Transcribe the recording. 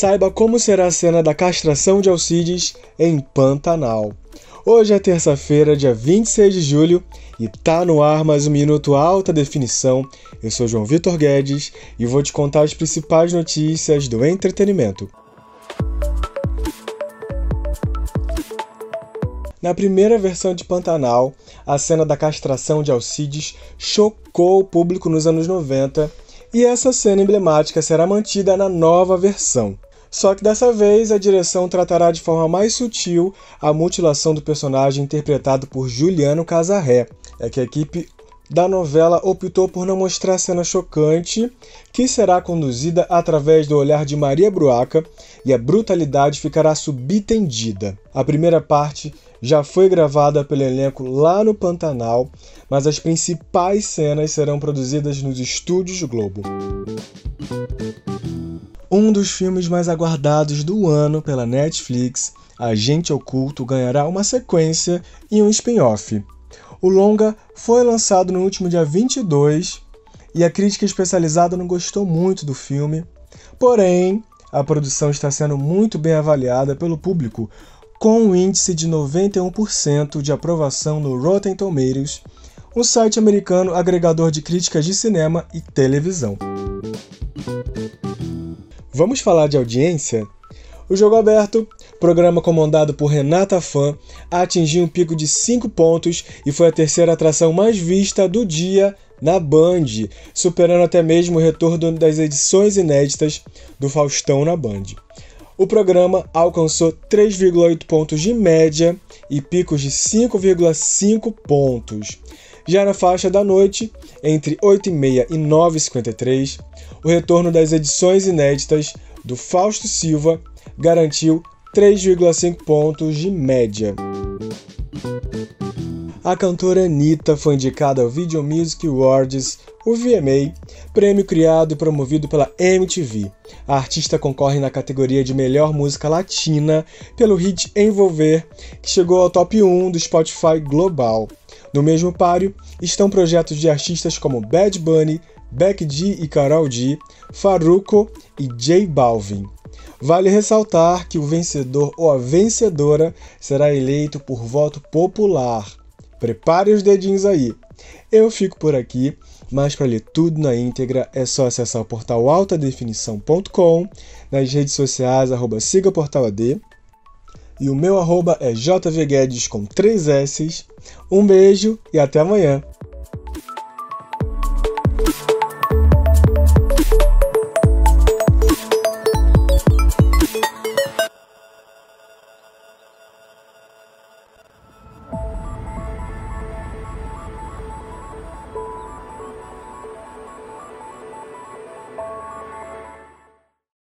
saiba como será a cena da castração de Alcides em Pantanal. Hoje é terça-feira, dia 26 de julho, e tá no ar mais um Minuto Alta Definição. Eu sou João Vitor Guedes e vou te contar as principais notícias do entretenimento. Na primeira versão de Pantanal, a cena da castração de Alcides chocou o público nos anos 90 e essa cena emblemática será mantida na nova versão. Só que dessa vez a direção tratará de forma mais sutil a mutilação do personagem interpretado por Juliano Casarré. É que a equipe da novela optou por não mostrar a cena chocante, que será conduzida através do olhar de Maria Bruaca e a brutalidade ficará subtendida. A primeira parte já foi gravada pelo elenco lá no Pantanal, mas as principais cenas serão produzidas nos estúdios Globo. Um dos filmes mais aguardados do ano pela Netflix, Agente Oculto, ganhará uma sequência e um spin-off. O longa foi lançado no último dia 22 e a crítica especializada não gostou muito do filme. Porém, a produção está sendo muito bem avaliada pelo público, com um índice de 91% de aprovação no Rotten Tomatoes, um site americano agregador de críticas de cinema e televisão. Vamos falar de audiência? O Jogo Aberto, programa comandado por Renata Fã, atingiu um pico de 5 pontos e foi a terceira atração mais vista do dia na Band, superando até mesmo o retorno das edições inéditas do Faustão na Band. O programa alcançou 3,8 pontos de média e picos de 5,5 pontos. Já na faixa da noite, entre 8h30 e 9h53, o retorno das edições inéditas do Fausto Silva garantiu 3,5 pontos de média. A cantora Anitta foi indicada ao Video Music Awards, o VMA, prêmio criado e promovido pela MTV. A artista concorre na categoria de melhor música latina pelo hit Envolver, que chegou ao top 1 do Spotify Global. No mesmo páreo estão projetos de artistas como Bad Bunny, Beck G e Karol G, Farruko e J Balvin. Vale ressaltar que o vencedor ou a vencedora será eleito por voto popular. Prepare os dedinhos aí. Eu fico por aqui, mas para ler tudo na íntegra é só acessar o portal altadefinição.com, nas redes sociais, arroba siga portal AD, e o meu arroba é jvguedes com três S. Um beijo e até amanhã!